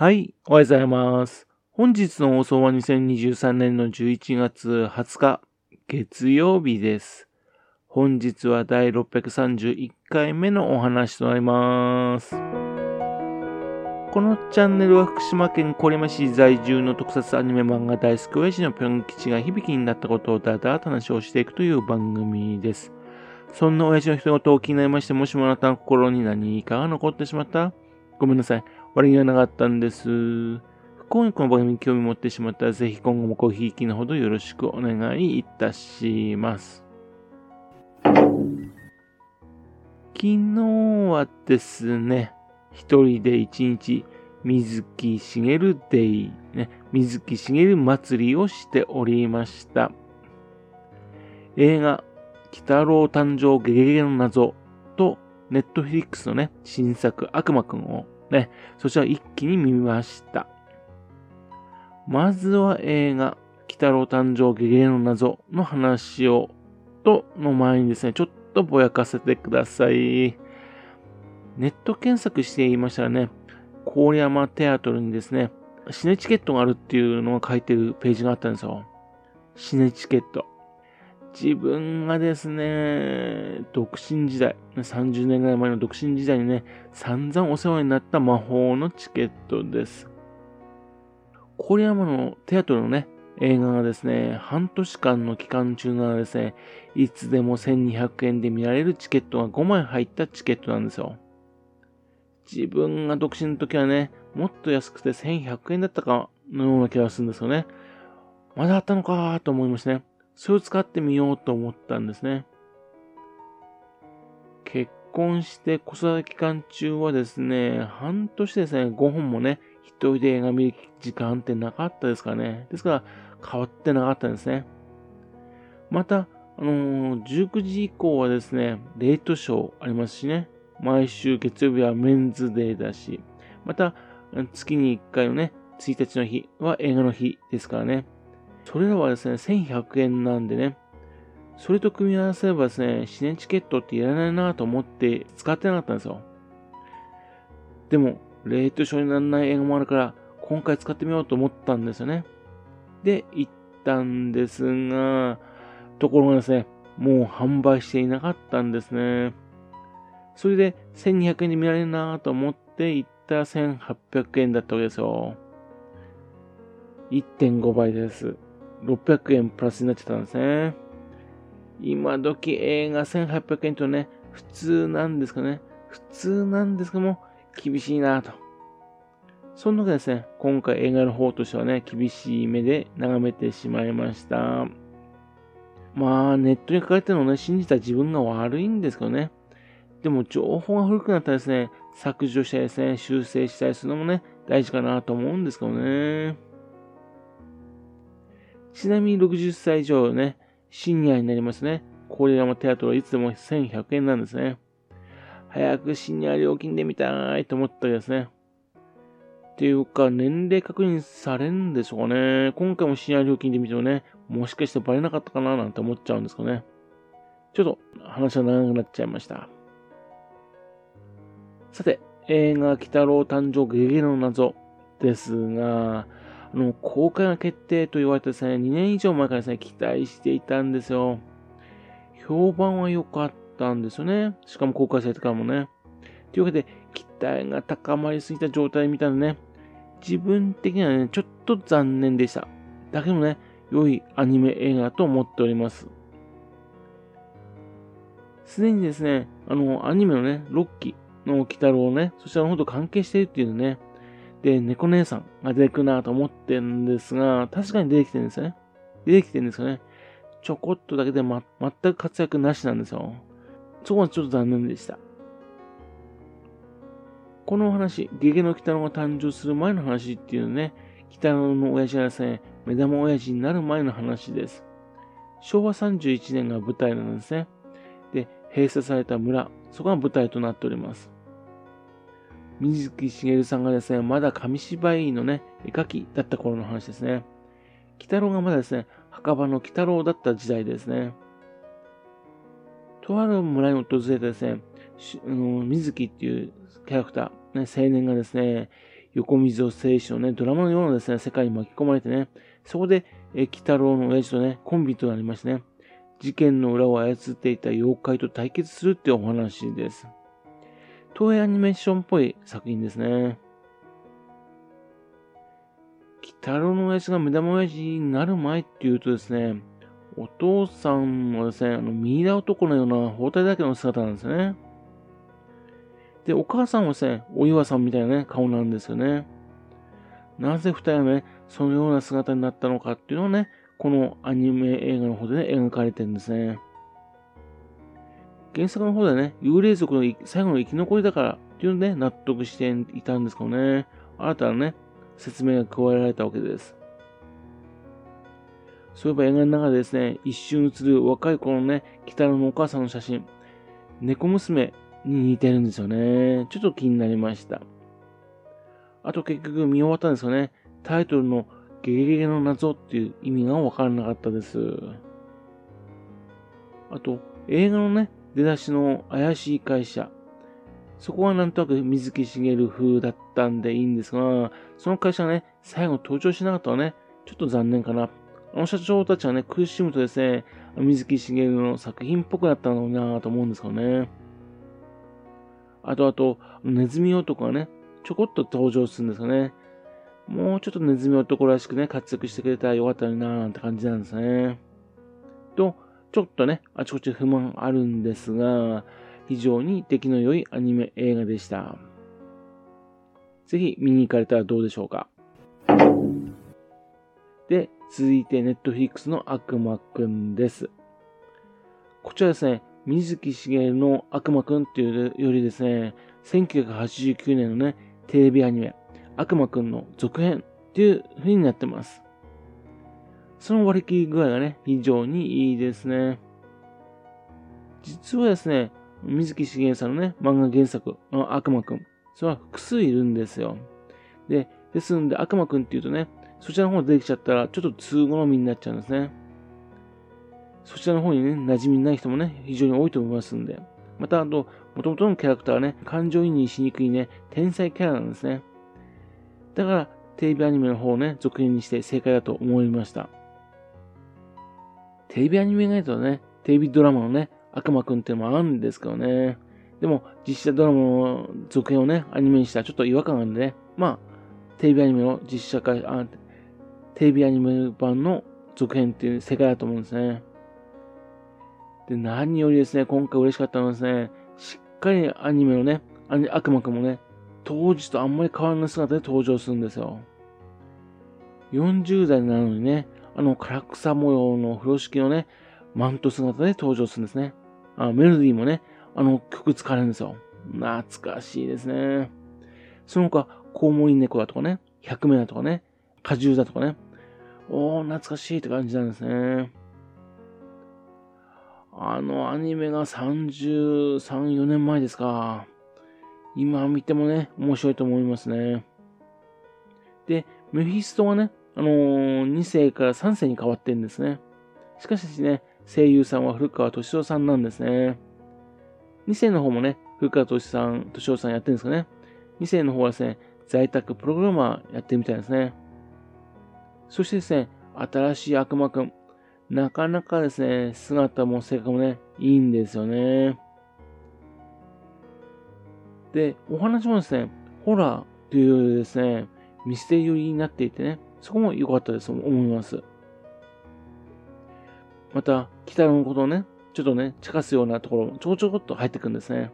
はい、おはようございます。本日の放送は2023年の11月20日、月曜日です。本日は第631回目のお話となります。このチャンネルは福島県郡山市在住の特撮アニメ漫画大好き親父のぴょん吉が響きになったことをだだと話をしていくという番組です。そんな親父の人事を気になりまして、もしもあなたの心に何かが残ってしまったごめんなさい。悪気はなかったんです。不幸にこの番組に興味持ってしまったら、ぜひ今後もごひいきのほどよろしくお願いいたします。昨日はですね、一人で一日、水木しげるデイ、ね、水木しげる祭りをしておりました。映画、鬼太郎誕生ゲゲゲの謎と、ネットフリックスのね、新作悪魔くんをね、そちら一気に見ました。まずは映画、鬼太郎誕生ゲゲの謎の話を、との前にですね、ちょっとぼやかせてください。ネット検索していましたらね、郡山テアトルにですね、シネチケットがあるっていうのが書いてるページがあったんですよ。シネチケット。自分がですね、独身時代、30年ぐらい前の独身時代にね、散々お世話になった魔法のチケットです。郡山のテアトルのね、映画がですね、半年間の期間中ならですね、いつでも1200円で見られるチケットが5枚入ったチケットなんですよ。自分が独身の時はね、もっと安くて1100円だったかのような気がするんですよね。まだあったのかと思いましてね。それを使ってみようと思ったんですね。結婚して子育て期間中はですね、半年ですね、5本もね、一人で映画見る時間ってなかったですからね。ですから変わってなかったんですね。また、あのー、19時以降はですね、レートショーありますしね。毎週月曜日はメンズデーだし、また月に1回のね、1日の日は映画の日ですからね。それらはですね、1100円なんでね、それと組み合わせればですね、シネチケットっていらないなと思って使ってなかったんですよ。でも、レートショーにならない映画もあるから、今回使ってみようと思ったんですよね。で、行ったんですが、ところがですね、もう販売していなかったんですね。それで1200円で見られるなと思って行ったら1800円だったわけですよ。1.5倍です。600円プラスになっちゃったんですね。今時映画1800円とね、普通なんですかね。普通なんですけども、厳しいなと。そんなわけですね、今回映画の方としてはね、厳しい目で眺めてしまいました。まあ、ネットに書かれてるのをね、信じた自分が悪いんですけどね。でも、情報が古くなったらですね、削除したりですね、修正したりするのもね、大事かなと思うんですけどね。ちなみに60歳以上ね、シニアになりますね。これらもテアトルはいつでも1100円なんですね。早くシニア料金で見たいと思ったりですね。っていうか、年齢確認されんでしょうかね。今回もシニア料金で見てもね、もしかしてバレなかったかななんて思っちゃうんですかね。ちょっと話が長くなっちゃいました。さて、映画、鬼太郎誕生ゲゲの謎ですが、あの、公開が決定と言われてですね、2年以上前からですね、期待していたんですよ。評判は良かったんですよね。しかも公開されてからもね。というわけで、期待が高まりすぎた状態で見たんでね、自分的にはね、ちょっと残念でした。だけどね、良いアニメ映画と思っております。すでにですね、あの、アニメのね、6期の鬼太郎ね、そちらの方と関係しているっていうね、で、猫姉さんが出てくるなと思ってるんですが、確かに出てきてるんですよね。出てきてるんですよね。ちょこっとだけで、ま、全く活躍なしなんですよ。そこはちょっと残念でした。この話、ゲゲの鬼太郎が誕生する前の話っていうのね、鬼太郎の親父がですね、目玉親父になる前の話です。昭和31年が舞台なんですね。で、閉鎖された村、そこが舞台となっております。水木しげるさんがですね、まだ紙芝居のね、絵描きだった頃の話ですね。鬼太郎がまだですね、墓場の鬼太郎だった時代ですね。とある村に訪れてですね、水木っていうキャラクター、ね、青年がですね、横溝正史のね、ドラマのようなですね、世界に巻き込まれてね、そこで、え鬼太郎の親父とね、コンビとなりましてね、事件の裏を操っていた妖怪と対決するっていうお話です。東映アニメーションっぽい作品ですね。鬼太郎の親父が目玉親父になる前っていうとですね、お父さんもですね、あの、ミイラ男のような包帯だけの姿なんですね。で、お母さんはですね、お岩さんみたいなね、顔なんですよね。なぜ二人はね、そのような姿になったのかっていうのをね、このアニメ映画の方でね、描かれてるんですね。原作の方でね、幽霊族の最後の生き残りだからっていうので、ね、納得していたんですけどね、新たなね、説明が加えられたわけです。そういえば映画の中でですね、一瞬映る若い頃のね、北野のお母さんの写真、猫娘に似てるんですよね。ちょっと気になりました。あと結局見終わったんですよね。タイトルのゲゲゲの謎っていう意味がわからなかったです。あと、映画のね、出だしの怪しい会社。そこはなんとなく水木しげる風だったんでいいんですが、その会社がね、最後登場しなかったのはね、ちょっと残念かな。あの社長たちはね、苦しむとですね、水木しげるの作品っぽくなったのになと思うんですけどね。あとあと、ネズミ男がね、ちょこっと登場するんですよね。もうちょっとネズミ男らしくね、活躍してくれたらよかったのになーなんて感じなんですね。ちょっとね、あちこち不満あるんですが、非常に出来の良いアニメ映画でした。ぜひ見に行かれたらどうでしょうか。で、続いて、ネットフリックスの悪魔くんです。こちらですね、水木しげるの悪魔くんっていうよりですね、1989年のね、テレビアニメ、悪魔くんの続編っていう風になってます。その割り切り具合がね、非常にいいですね。実はですね、水木しげるさんのね、漫画原作の悪魔くん、それは複数いるんですよ。で、ですんで悪魔くんっていうとね、そちらの方出てきちゃったら、ちょっと通好みになっちゃうんですね。そちらの方にね、馴染みない人もね、非常に多いと思いますんで。また、あと、元々のキャラクターはね、感情移入しにくいね、天才キャラなんですね。だから、テレビアニメの方をね、続編にして正解だと思いました。テレビアニメがないとね、テレビドラマのね、悪魔くんっていうのもあるんですけどね。でも、実写ドラマの続編をね、アニメにしたらちょっと違和感があるんでね、まあ、テレビアニメの実写化、あテレビアニメ版の続編っていう世界だと思うんですね。で、何よりですね、今回嬉しかったのはですね、しっかりアニメのね、悪魔くんもね、当時とあんまり変わらない姿で登場するんですよ。40代なのにね、あの唐草模様の風呂敷のね、マント姿で登場するんですね。あメロディーもね、あの曲使われるんですよ。懐かしいですね。その他、コウモリ猫だとかね、百名だとかね、果汁だとかね、おー、懐かしいって感じなんですね。あのアニメが33、4年前ですか。今見てもね、面白いと思いますね。で、メフィストはね、あのー、2世から3世に変わってるんですね。しかしですね、声優さんは古川敏夫さんなんですね。2世の方もね、古川敏さん、敏夫さんやってるんですかね。2世の方はですね、在宅プログラマーやってるみたいですね。そしてですね、新しい悪魔くん。なかなかですね、姿も性格もね、いいんですよね。で、お話もですね、ホラーというよりですね、ミステリーになっていてね、そこも良かったです思います。また、北のことをね、ちょっとね、茶化すようなところもちょこちょこっと入ってくるんですね。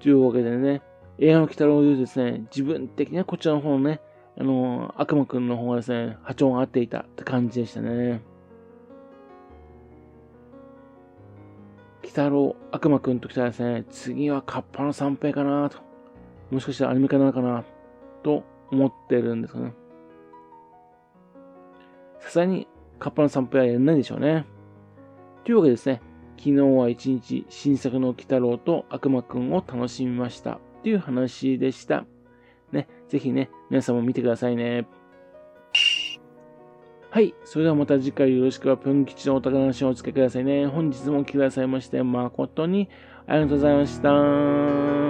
というわけでね、映画の鬼太郎でですね、自分的にはこちらの方のね、あの、悪魔くんの方がですね、波長が合っていたって感じでしたね。鬼太郎、悪魔くんと来たらですね、次はカッパの三平かなと。もしかしたらアニメ化なのかなと思ってるんですよね。さにカッパの三平はやらないでしょうね。というわけですね、昨日は一日新作の鬼太郎と悪魔くんを楽しみました。という話でした。ね、ぜひね、皆さんも見てくださいね。はい。それではまた次回よろしくは、ぷん吉のお宝の話をお付けくださいね。本日も来てくださいまして、誠にありがとうございました。